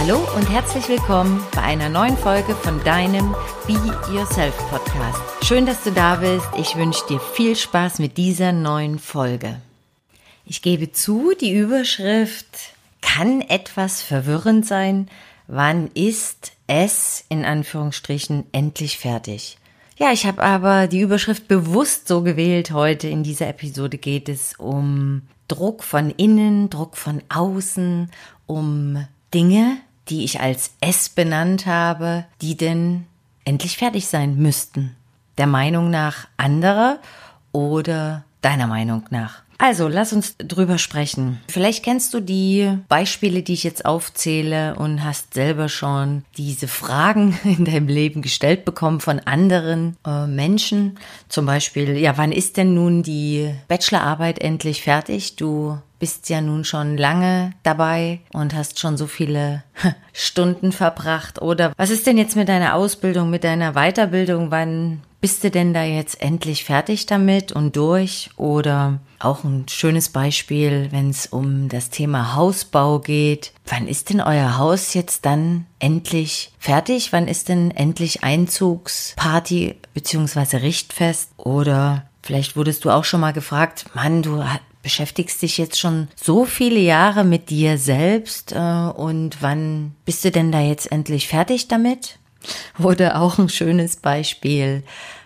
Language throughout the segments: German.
Hallo und herzlich willkommen bei einer neuen Folge von deinem Be Yourself Podcast. Schön, dass du da bist. Ich wünsche dir viel Spaß mit dieser neuen Folge. Ich gebe zu, die Überschrift kann etwas verwirrend sein. Wann ist es in Anführungsstrichen endlich fertig? Ja, ich habe aber die Überschrift bewusst so gewählt. Heute in dieser Episode geht es um Druck von innen, Druck von außen, um Dinge, die ich als S benannt habe, die denn endlich fertig sein müssten. Der Meinung nach anderer oder deiner Meinung nach. Also, lass uns drüber sprechen. Vielleicht kennst du die Beispiele, die ich jetzt aufzähle und hast selber schon diese Fragen in deinem Leben gestellt bekommen von anderen äh, Menschen. Zum Beispiel, ja, wann ist denn nun die Bachelorarbeit endlich fertig? Du bist ja nun schon lange dabei und hast schon so viele Stunden verbracht. Oder was ist denn jetzt mit deiner Ausbildung, mit deiner Weiterbildung? Wann bist du denn da jetzt endlich fertig damit und durch? Oder auch ein schönes Beispiel, wenn es um das Thema Hausbau geht. Wann ist denn euer Haus jetzt dann endlich fertig? Wann ist denn endlich Einzugsparty beziehungsweise Richtfest? Oder vielleicht wurdest du auch schon mal gefragt, Mann, du beschäftigst dich jetzt schon so viele Jahre mit dir selbst äh, und wann bist du denn da jetzt endlich fertig damit? Oder auch ein schönes Beispiel,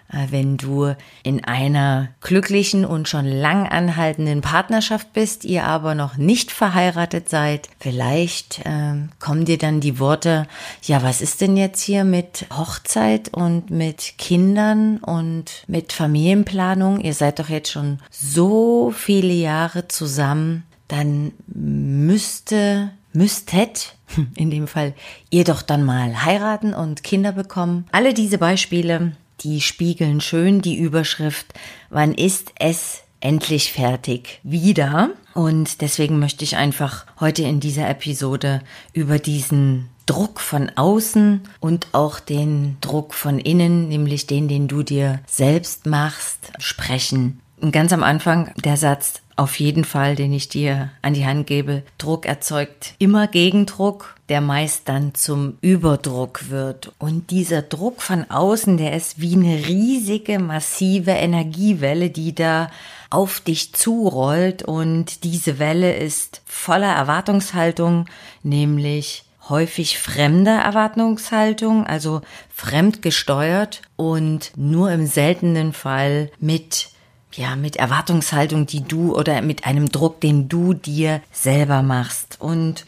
wenn du in einer glücklichen und schon lang anhaltenden Partnerschaft bist, ihr aber noch nicht verheiratet seid, vielleicht äh, kommen dir dann die Worte, ja, was ist denn jetzt hier mit Hochzeit und mit Kindern und mit Familienplanung? Ihr seid doch jetzt schon so viele Jahre zusammen, dann müsste müsstet, in dem Fall, ihr doch dann mal heiraten und Kinder bekommen. Alle diese Beispiele die spiegeln schön die Überschrift, wann ist es endlich fertig wieder? Und deswegen möchte ich einfach heute in dieser Episode über diesen Druck von außen und auch den Druck von innen, nämlich den, den du dir selbst machst, sprechen. Ganz am Anfang der Satz, auf jeden Fall, den ich dir an die Hand gebe. Druck erzeugt immer Gegendruck, der meist dann zum Überdruck wird. Und dieser Druck von außen, der ist wie eine riesige, massive Energiewelle, die da auf dich zurollt. Und diese Welle ist voller Erwartungshaltung, nämlich häufig fremder Erwartungshaltung, also fremdgesteuert und nur im seltenen Fall mit ja, mit Erwartungshaltung, die du oder mit einem Druck, den du dir selber machst. Und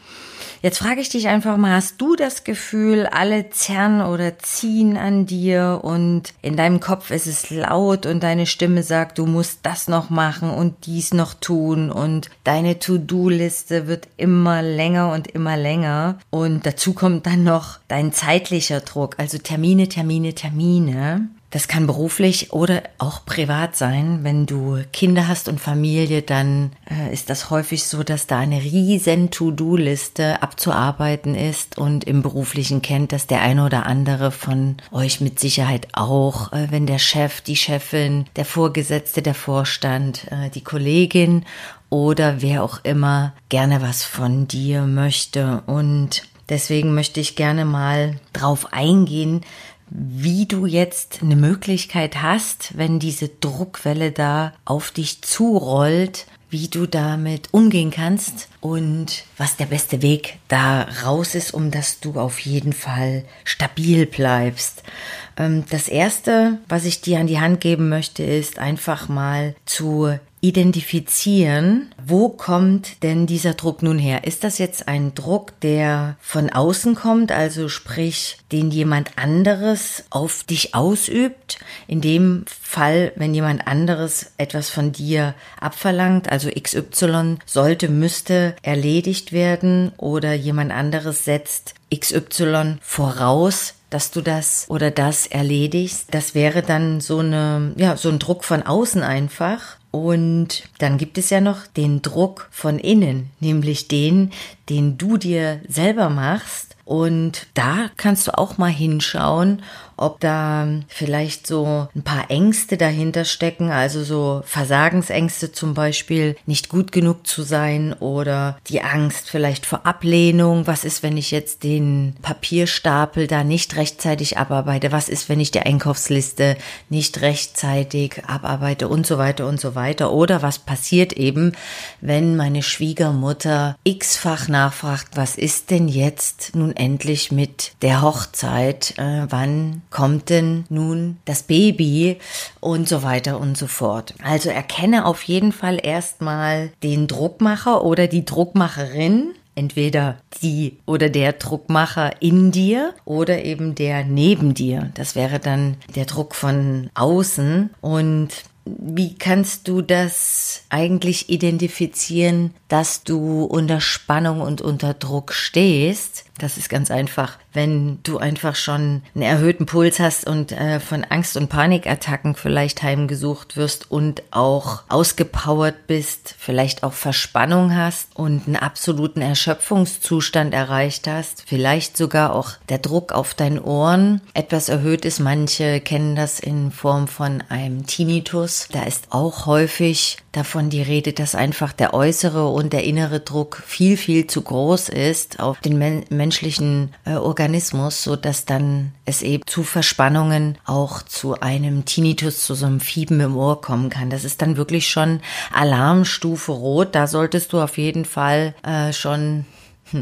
jetzt frage ich dich einfach mal, hast du das Gefühl, alle zerren oder ziehen an dir und in deinem Kopf ist es laut und deine Stimme sagt, du musst das noch machen und dies noch tun und deine To-Do-Liste wird immer länger und immer länger und dazu kommt dann noch dein zeitlicher Druck, also Termine, Termine, Termine. Das kann beruflich oder auch privat sein. Wenn du Kinder hast und Familie, dann äh, ist das häufig so, dass da eine riesen To-Do-Liste abzuarbeiten ist und im beruflichen kennt das der eine oder andere von euch mit Sicherheit auch, äh, wenn der Chef, die Chefin, der Vorgesetzte, der Vorstand, äh, die Kollegin oder wer auch immer gerne was von dir möchte und Deswegen möchte ich gerne mal drauf eingehen, wie du jetzt eine Möglichkeit hast, wenn diese Druckwelle da auf dich zurollt, wie du damit umgehen kannst und was der beste Weg da raus ist, um dass du auf jeden Fall stabil bleibst. Ähm, das erste, was ich dir an die Hand geben möchte, ist einfach mal zu identifizieren, wo kommt denn dieser Druck nun her? Ist das jetzt ein Druck, der von außen kommt, also sprich, den jemand anderes auf dich ausübt? In dem Fall, wenn jemand anderes etwas von dir abverlangt, also XY sollte, müsste erledigt werden oder jemand anderes setzt XY voraus, dass du das oder das erledigst. Das wäre dann so eine, ja, so ein Druck von außen einfach. Und dann gibt es ja noch den Druck von innen, nämlich den, den du dir selber machst. Und da kannst du auch mal hinschauen, ob da vielleicht so ein paar Ängste dahinter stecken, also so Versagensängste zum Beispiel, nicht gut genug zu sein oder die Angst vielleicht vor Ablehnung. Was ist, wenn ich jetzt den Papierstapel da nicht rechtzeitig abarbeite? Was ist, wenn ich die Einkaufsliste nicht rechtzeitig abarbeite und so weiter und so weiter? Oder was passiert eben, wenn meine Schwiegermutter x-fach nachfragt, was ist denn jetzt nun endlich mit der Hochzeit? Äh, wann kommt denn nun das Baby? Und so weiter und so fort. Also erkenne auf jeden Fall erstmal den Druckmacher oder die Druckmacherin entweder die oder der Druckmacher in dir oder eben der neben dir. Das wäre dann der Druck von außen. Und wie kannst du das eigentlich identifizieren, dass du unter Spannung und unter Druck stehst? Das ist ganz einfach wenn du einfach schon einen erhöhten Puls hast und äh, von Angst- und Panikattacken vielleicht heimgesucht wirst und auch ausgepowert bist, vielleicht auch Verspannung hast und einen absoluten Erschöpfungszustand erreicht hast, vielleicht sogar auch der Druck auf deinen Ohren etwas erhöht ist. Manche kennen das in Form von einem Tinnitus. Da ist auch häufig davon die Rede, dass einfach der äußere und der innere Druck viel, viel zu groß ist auf den men menschlichen äh, Organismus so dass dann es eben zu Verspannungen auch zu einem Tinnitus, zu so einem Fieben im Ohr kommen kann. Das ist dann wirklich schon Alarmstufe Rot. Da solltest du auf jeden Fall äh, schon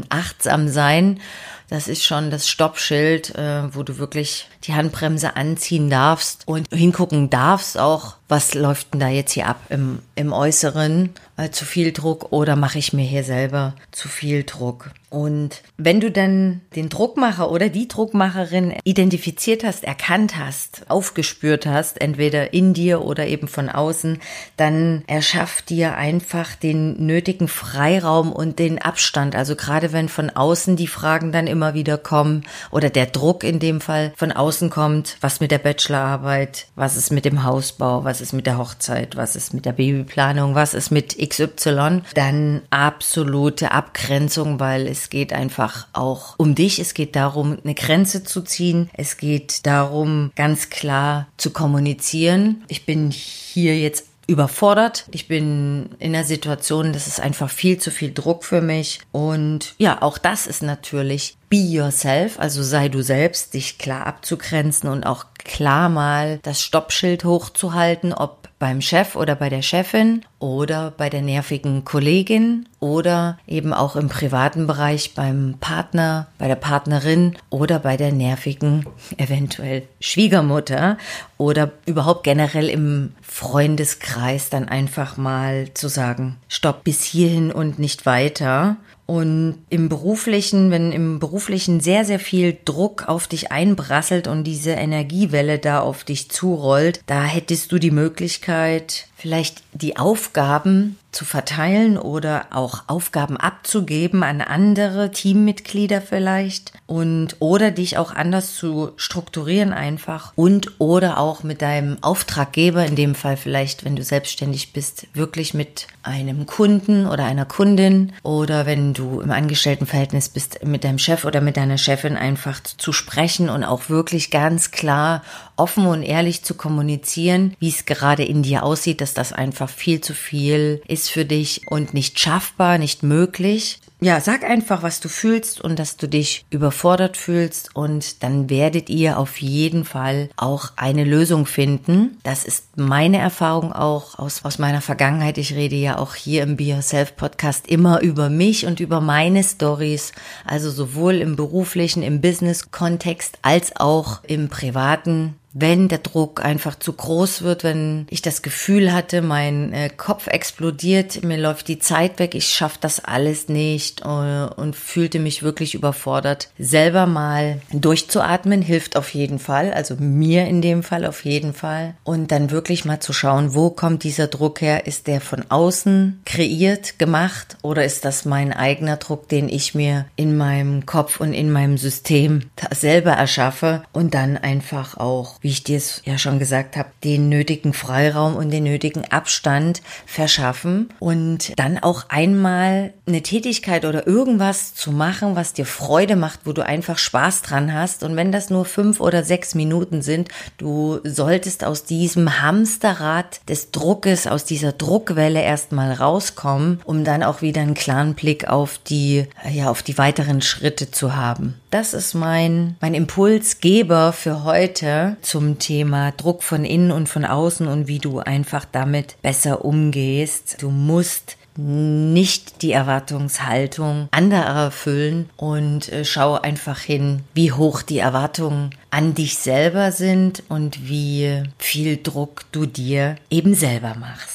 achtsam sein. Das ist schon das Stoppschild, äh, wo du wirklich die Handbremse anziehen darfst und hingucken darfst auch, was läuft denn da jetzt hier ab im, im Äußeren? Äh, zu viel Druck oder mache ich mir hier selber zu viel Druck? Und wenn du dann den Druckmacher oder die Druckmacherin identifiziert hast, erkannt hast, aufgespürt hast, entweder in dir oder eben von außen, dann erschaff dir einfach den nötigen Freiraum und den Abstand. Also gerade wenn von außen die Fragen dann immer wieder kommen oder der Druck in dem Fall von außen kommt, was mit der Bachelorarbeit, was ist mit dem Hausbau, was ist mit der Hochzeit, was ist mit der Babyplanung, was ist mit XY, dann absolute Abgrenzung, weil es geht einfach auch um dich. Es geht darum, eine Grenze zu ziehen. Es geht darum, ganz klar zu kommunizieren. Ich bin hier jetzt überfordert. Ich bin in der Situation, das ist einfach viel zu viel Druck für mich. Und ja, auch das ist natürlich be yourself, also sei du selbst, dich klar abzugrenzen und auch klar mal das Stoppschild hochzuhalten, ob beim Chef oder bei der Chefin oder bei der nervigen Kollegin oder eben auch im privaten Bereich beim Partner, bei der Partnerin oder bei der nervigen eventuell Schwiegermutter oder überhaupt generell im Freundeskreis dann einfach mal zu sagen, stopp bis hierhin und nicht weiter. Und im beruflichen, wenn im beruflichen sehr, sehr viel Druck auf dich einbrasselt und diese Energiewelle da auf dich zurollt, da hättest du die Möglichkeit, vielleicht die Aufgaben zu verteilen oder auch Aufgaben abzugeben an andere Teammitglieder vielleicht und oder dich auch anders zu strukturieren einfach und oder auch mit deinem Auftraggeber in dem Fall vielleicht, wenn du selbstständig bist, wirklich mit einem Kunden oder einer Kundin oder wenn du im Angestelltenverhältnis bist mit deinem Chef oder mit deiner Chefin einfach zu sprechen und auch wirklich ganz klar offen und ehrlich zu kommunizieren, wie es gerade in dir aussieht, dass das einfach viel zu viel ist für dich und nicht schaffbar, nicht möglich. Ja, sag einfach, was du fühlst und dass du dich überfordert fühlst und dann werdet ihr auf jeden Fall auch eine Lösung finden. Das ist meine Erfahrung auch aus, aus meiner Vergangenheit. Ich rede ja auch hier im Be Yourself Podcast immer über mich und über meine Stories. Also sowohl im beruflichen, im Business-Kontext als auch im privaten wenn der Druck einfach zu groß wird, wenn ich das Gefühl hatte, mein äh, Kopf explodiert, mir läuft die Zeit weg, ich schaffe das alles nicht äh, und fühlte mich wirklich überfordert. Selber mal durchzuatmen hilft auf jeden Fall, also mir in dem Fall auf jeden Fall. Und dann wirklich mal zu schauen, wo kommt dieser Druck her? Ist der von außen kreiert, gemacht oder ist das mein eigener Druck, den ich mir in meinem Kopf und in meinem System selber erschaffe und dann einfach auch wie ich dir es ja schon gesagt habe, den nötigen Freiraum und den nötigen Abstand verschaffen und dann auch einmal eine Tätigkeit oder irgendwas zu machen, was dir Freude macht, wo du einfach Spaß dran hast. Und wenn das nur fünf oder sechs Minuten sind, du solltest aus diesem Hamsterrad des Druckes, aus dieser Druckwelle erstmal rauskommen, um dann auch wieder einen klaren Blick auf die, ja, auf die weiteren Schritte zu haben. Das ist mein, mein Impulsgeber für heute zum Thema Druck von innen und von außen und wie du einfach damit besser umgehst. Du musst nicht die Erwartungshaltung anderer erfüllen und äh, schau einfach hin, wie hoch die Erwartungen an dich selber sind und wie viel Druck du dir eben selber machst.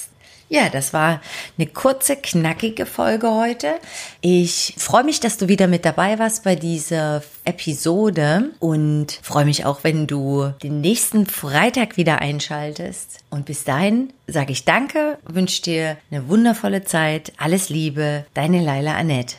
Ja, das war eine kurze, knackige Folge heute. Ich freue mich, dass du wieder mit dabei warst bei dieser Episode und freue mich auch, wenn du den nächsten Freitag wieder einschaltest. Und bis dahin sage ich Danke, wünsche dir eine wundervolle Zeit, alles Liebe, deine Laila Annette.